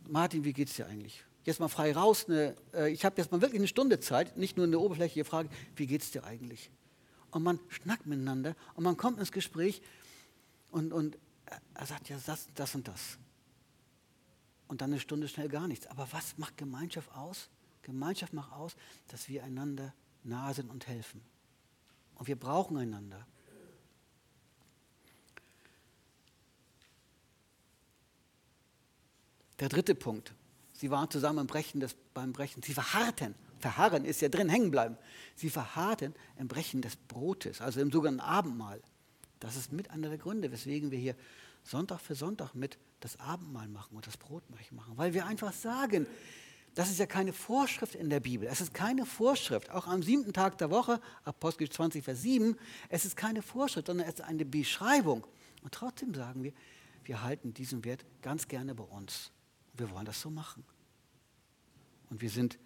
Martin, wie geht es dir eigentlich? Jetzt mal frei raus, eine, äh, ich habe jetzt mal wirklich eine Stunde Zeit, nicht nur eine oberflächliche Frage, wie geht es dir eigentlich? Und man schnackt miteinander und man kommt ins Gespräch und, und er sagt ja das, das und das. Und dann eine Stunde schnell gar nichts. Aber was macht Gemeinschaft aus? Gemeinschaft macht aus, dass wir einander nahe sind und helfen. Und wir brauchen einander. Der dritte Punkt. Sie waren zusammen im Brechen des, beim Brechen. Sie verharrten. Verharren ist ja drin, hängen bleiben. Sie verharrten im Brechen des Brotes, also im sogenannten Abendmahl. Das ist mit einer der Gründe, weswegen wir hier Sonntag für Sonntag mit das Abendmahl machen und das Brotbrechen machen. Weil wir einfach sagen, das ist ja keine Vorschrift in der Bibel. Es ist keine Vorschrift. Auch am siebten Tag der Woche, Apostel 20, Vers 7, es ist keine Vorschrift, sondern es ist eine Beschreibung. Und trotzdem sagen wir, wir halten diesen Wert ganz gerne bei uns. Wir wollen das so machen. Und wir sind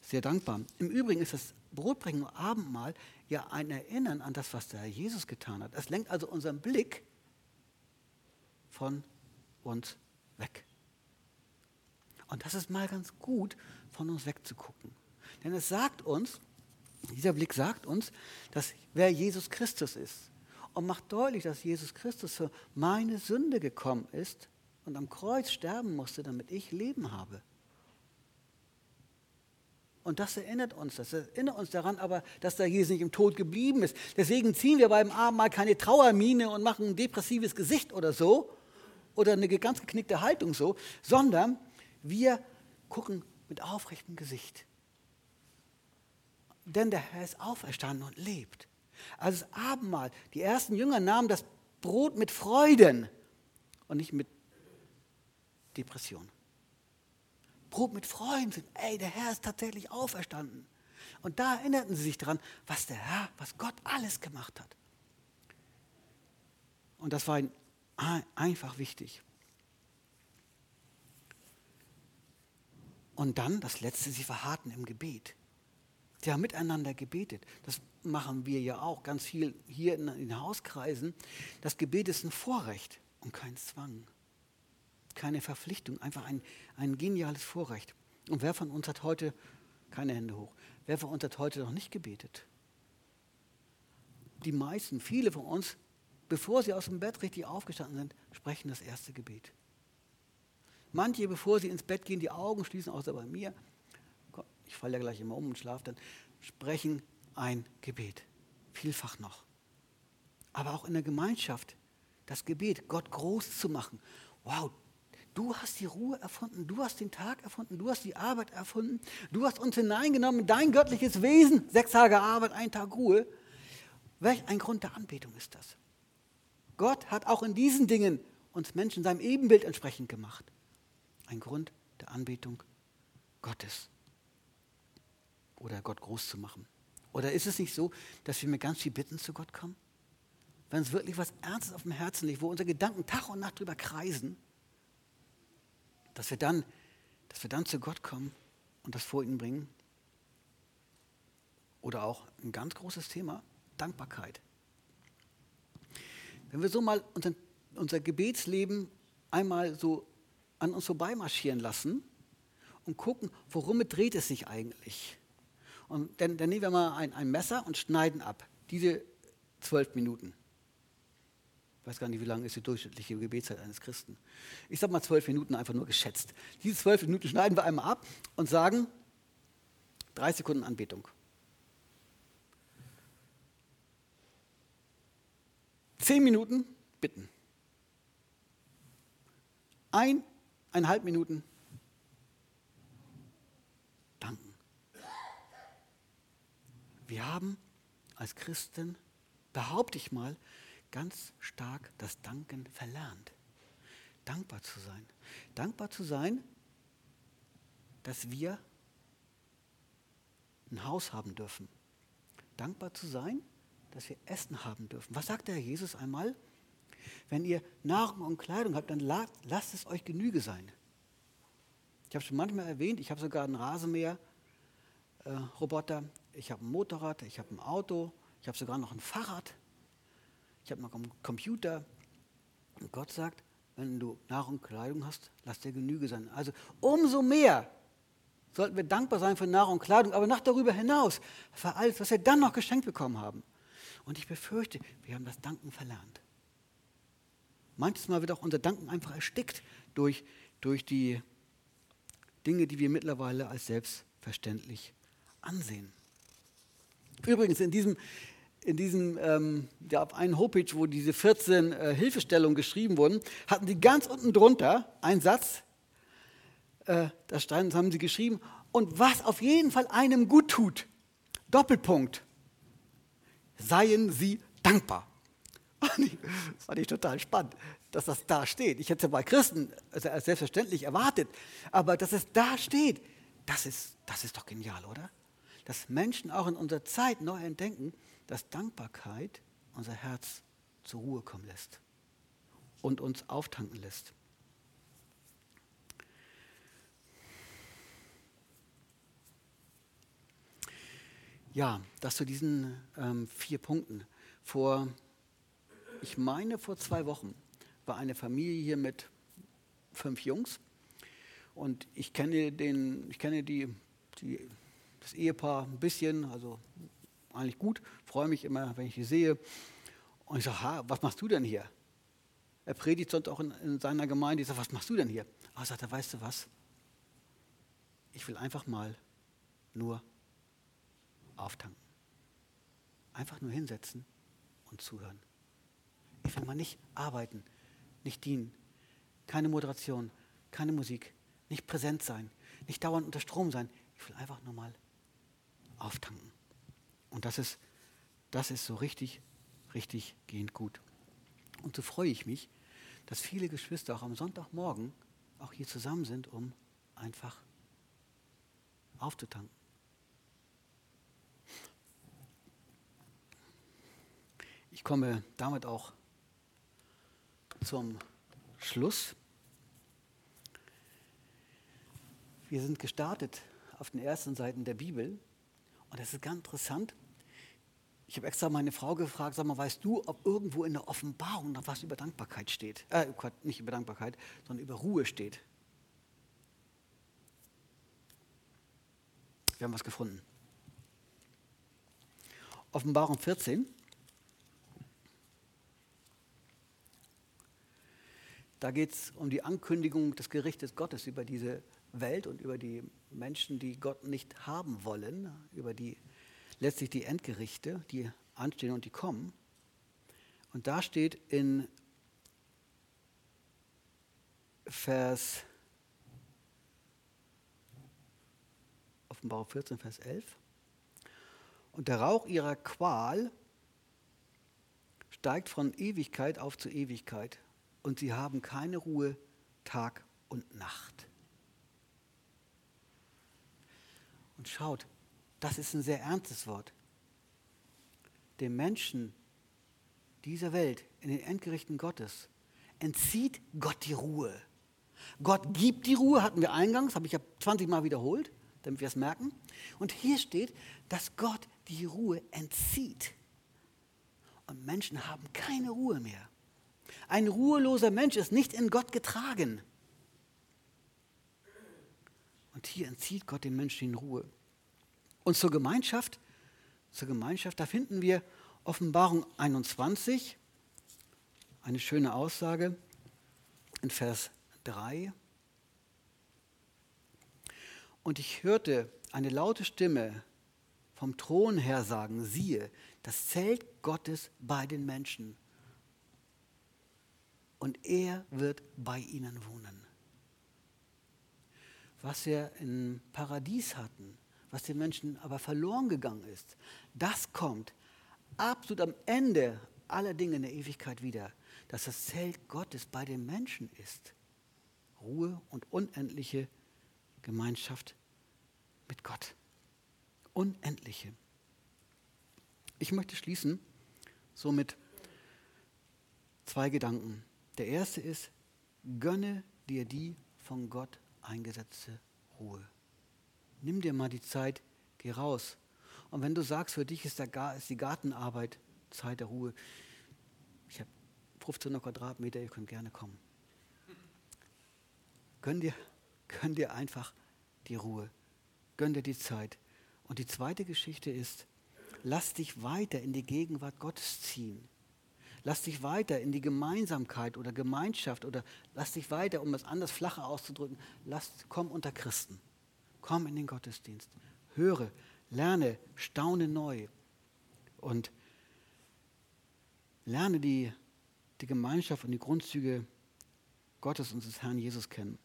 sehr dankbar. Im Übrigen ist das Brotbrechen und Abendmahl ja ein Erinnern an das, was der Herr Jesus getan hat. Es lenkt also unseren Blick von uns weg. Und das ist mal ganz gut, von uns wegzugucken. Denn es sagt uns, dieser Blick sagt uns, dass wer Jesus Christus ist und macht deutlich, dass Jesus Christus für meine Sünde gekommen ist und am Kreuz sterben musste, damit ich Leben habe. Und das erinnert uns, das erinnert uns daran aber, dass da Jesus nicht im Tod geblieben ist. Deswegen ziehen wir beim Abendmahl keine Trauermine und machen ein depressives Gesicht oder so oder eine ganz geknickte Haltung so, sondern wir gucken mit aufrechtem Gesicht. Denn der Herr ist auferstanden und lebt. Also das Abendmahl, die ersten Jünger nahmen das Brot mit Freuden und nicht mit Depression. Brot mit Freuden sind, ey, der Herr ist tatsächlich auferstanden. Und da erinnerten sie sich daran, was der Herr, was Gott alles gemacht hat. Und das war ihnen einfach wichtig. Und dann das Letzte, sie verharrten im Gebet. Sie haben miteinander gebetet. Das machen wir ja auch ganz viel hier in den Hauskreisen. Das Gebet ist ein Vorrecht und kein Zwang keine Verpflichtung, einfach ein, ein geniales Vorrecht. Und wer von uns hat heute, keine Hände hoch, wer von uns hat heute noch nicht gebetet? Die meisten, viele von uns, bevor sie aus dem Bett richtig aufgestanden sind, sprechen das erste Gebet. Manche, bevor sie ins Bett gehen, die Augen schließen, außer bei mir, ich falle ja gleich immer um und schlafe dann, sprechen ein Gebet. Vielfach noch. Aber auch in der Gemeinschaft, das Gebet, Gott groß zu machen. Wow, Du hast die Ruhe erfunden, du hast den Tag erfunden, du hast die Arbeit erfunden, du hast uns hineingenommen in dein göttliches Wesen. Sechs Tage Arbeit, ein Tag Ruhe. Welch ein Grund der Anbetung ist das? Gott hat auch in diesen Dingen uns Menschen seinem Ebenbild entsprechend gemacht. Ein Grund der Anbetung Gottes. Oder Gott groß zu machen. Oder ist es nicht so, dass wir mit ganz viel Bitten zu Gott kommen? Wenn es wirklich was Ernstes auf dem Herzen liegt, wo unsere Gedanken Tag und Nacht drüber kreisen, dass wir dann, dass wir dann zu Gott kommen und das vor ihn bringen. Oder auch ein ganz großes Thema, Dankbarkeit. Wenn wir so mal unser, unser Gebetsleben einmal so an uns vorbeimarschieren lassen und gucken, worum dreht es sich eigentlich. Und dann, dann nehmen wir mal ein, ein Messer und schneiden ab, diese zwölf Minuten. Ich weiß gar nicht, wie lang ist die durchschnittliche Gebetszeit eines Christen. Ich sage mal zwölf Minuten einfach nur geschätzt. Diese zwölf Minuten schneiden wir einmal ab und sagen drei Sekunden Anbetung. Zehn Minuten bitten. Ein, eineinhalb Minuten danken. Wir haben als Christen, behaupte ich mal, ganz stark das Danken verlernt. Dankbar zu sein. Dankbar zu sein, dass wir ein Haus haben dürfen. Dankbar zu sein, dass wir Essen haben dürfen. Was sagt der Herr Jesus einmal? Wenn ihr Nahrung und Kleidung habt, dann lasst es euch Genüge sein. Ich habe schon manchmal erwähnt, ich habe sogar einen Rasenmäher-Roboter, äh, ich habe ein Motorrad, ich habe ein Auto, ich habe sogar noch ein Fahrrad, ich habe noch einen Computer. Und Gott sagt, wenn du Nahrung und Kleidung hast, lass dir Genüge sein. Also umso mehr sollten wir dankbar sein für Nahrung und Kleidung, aber noch darüber hinaus für alles, was wir dann noch geschenkt bekommen haben. Und ich befürchte, wir haben das Danken verlernt. Manches Mal wird auch unser Danken einfach erstickt durch, durch die Dinge, die wir mittlerweile als selbstverständlich ansehen. Übrigens, in diesem, in diesem ähm, ja, auf einen Homepage, wo diese 14 äh, Hilfestellungen geschrieben wurden, hatten sie ganz unten drunter einen Satz, äh, da stand, haben sie geschrieben, und was auf jeden Fall einem gut tut, Doppelpunkt, seien sie dankbar. Das fand ich total spannend, dass das da steht. Ich hätte es ja bei Christen selbstverständlich erwartet, aber dass es da steht, das ist, das ist doch genial, oder? Dass Menschen auch in unserer Zeit neu entdecken, dass Dankbarkeit unser Herz zur Ruhe kommen lässt und uns auftanken lässt. Ja, das zu diesen ähm, vier Punkten. Vor ich meine vor zwei Wochen, war eine Familie hier mit fünf Jungs. Und ich kenne, den, ich kenne die, die, das Ehepaar ein bisschen, also eigentlich gut, freue mich immer, wenn ich sie sehe. Und ich sage, was machst du denn hier? Er predigt sonst auch in, in seiner Gemeinde. Ich sage, was machst du denn hier? Aber sagt er, weißt du was? Ich will einfach mal nur auftanken. Einfach nur hinsetzen und zuhören. Ich will mal nicht arbeiten, nicht dienen, keine Moderation, keine Musik, nicht präsent sein, nicht dauernd unter Strom sein. Ich will einfach nur mal auftanken. Und das ist, das ist so richtig, richtig gehend gut. Und so freue ich mich, dass viele Geschwister auch am Sonntagmorgen auch hier zusammen sind, um einfach aufzutanken. Ich komme damit auch zum Schluss. Wir sind gestartet auf den ersten Seiten der Bibel und das ist ganz interessant. Ich habe extra meine Frau gefragt, sag mal, weißt du, ob irgendwo in der Offenbarung noch was über Dankbarkeit steht? Äh, nicht über Dankbarkeit, sondern über Ruhe steht. Wir haben was gefunden. Offenbarung 14, Da geht es um die Ankündigung des Gerichtes Gottes über diese Welt und über die Menschen, die Gott nicht haben wollen, über die letztlich die Endgerichte, die anstehen und die kommen. Und da steht in Vers Offenbarung 14, Vers 11. Und der Rauch ihrer Qual steigt von Ewigkeit auf zu Ewigkeit und sie haben keine Ruhe Tag und Nacht. Und schaut, das ist ein sehr ernstes Wort. Dem Menschen dieser Welt in den Endgerichten Gottes entzieht Gott die Ruhe. Gott gibt die Ruhe, hatten wir eingangs, habe ich ja 20 Mal wiederholt, damit wir es merken. Und hier steht, dass Gott die Ruhe entzieht. Und Menschen haben keine Ruhe mehr. Ein ruheloser Mensch ist nicht in Gott getragen. Und hier entzieht Gott dem Menschen Ruhe. Und zur Gemeinschaft, zur Gemeinschaft, da finden wir Offenbarung 21, eine schöne Aussage in Vers 3. Und ich hörte eine laute Stimme vom Thron her sagen, siehe, das Zelt Gottes bei den Menschen. Und er wird bei ihnen wohnen. Was wir im Paradies hatten, was den Menschen aber verloren gegangen ist, das kommt absolut am Ende aller Dinge in der Ewigkeit wieder, dass das Zelt Gottes bei den Menschen ist. Ruhe und unendliche Gemeinschaft mit Gott unendliche. Ich möchte schließen so mit zwei Gedanken. Der erste ist, gönne dir die von Gott eingesetzte Ruhe. Nimm dir mal die Zeit, geh raus. Und wenn du sagst, für dich ist, der, ist die Gartenarbeit Zeit der Ruhe, ich habe 1500 Quadratmeter, ihr könnt gerne kommen. Gönn dir, gönn dir einfach die Ruhe. Gönn dir die Zeit. Und die zweite Geschichte ist, lass dich weiter in die Gegenwart Gottes ziehen. Lass dich weiter in die Gemeinsamkeit oder Gemeinschaft oder lass dich weiter, um es anders flacher auszudrücken, lass, komm unter Christen. Komm in den Gottesdienst. Höre, lerne, staune neu und lerne die, die Gemeinschaft und die Grundzüge Gottes und des Herrn Jesus kennen.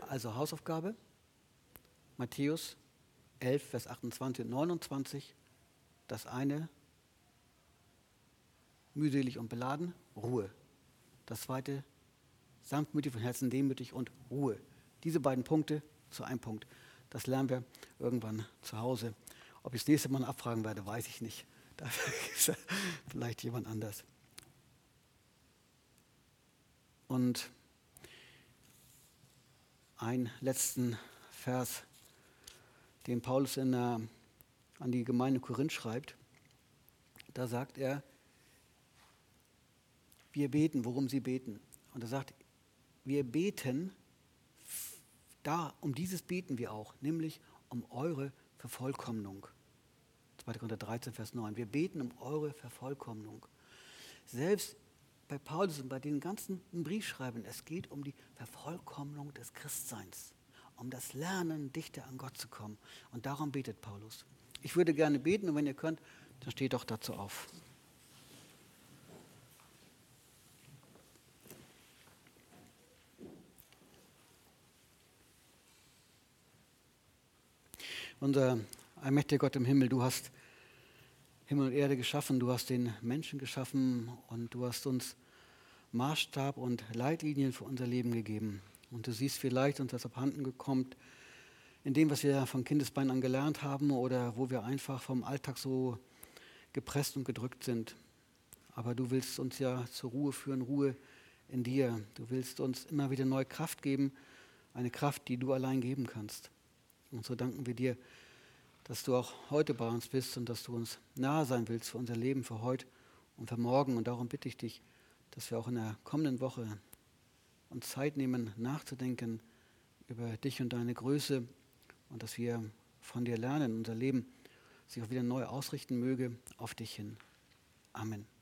Also Hausaufgabe, Matthäus 11, Vers 28 und 29. Das eine, mühselig und beladen, Ruhe. Das zweite, sanftmütig von Herzen demütig und Ruhe. Diese beiden Punkte zu einem Punkt. Das lernen wir irgendwann zu Hause. Ob ich das nächste Mal abfragen werde, weiß ich nicht. Dafür ist vielleicht jemand anders. Und einen letzten Vers den Paulus in, äh, an die Gemeinde Korinth schreibt. Da sagt er, wir beten, worum sie beten. Und er sagt, wir beten, da, um dieses beten wir auch, nämlich um eure Vervollkommnung. 2. Korinther 13, Vers 9. Wir beten um eure Vervollkommnung. Selbst bei Paulus und bei den ganzen Briefschreiben, es geht um die Vervollkommnung des Christseins um das Lernen, dichter an Gott zu kommen. Und darum betet Paulus. Ich würde gerne beten und wenn ihr könnt, dann steht doch dazu auf. Unser allmächtiger Gott im Himmel, du hast Himmel und Erde geschaffen, du hast den Menschen geschaffen und du hast uns Maßstab und Leitlinien für unser Leben gegeben. Und du siehst vielleicht uns das abhanden gekommen, in dem, was wir von Kindesbeinen an gelernt haben oder wo wir einfach vom Alltag so gepresst und gedrückt sind. Aber du willst uns ja zur Ruhe führen, Ruhe in dir. Du willst uns immer wieder neue Kraft geben, eine Kraft, die du allein geben kannst. Und so danken wir dir, dass du auch heute bei uns bist und dass du uns nahe sein willst für unser Leben, für heute und für morgen. Und darum bitte ich dich, dass wir auch in der kommenden Woche uns Zeit nehmen, nachzudenken über dich und deine Größe und dass wir von dir lernen, unser Leben sich auch wieder neu ausrichten möge auf dich hin. Amen.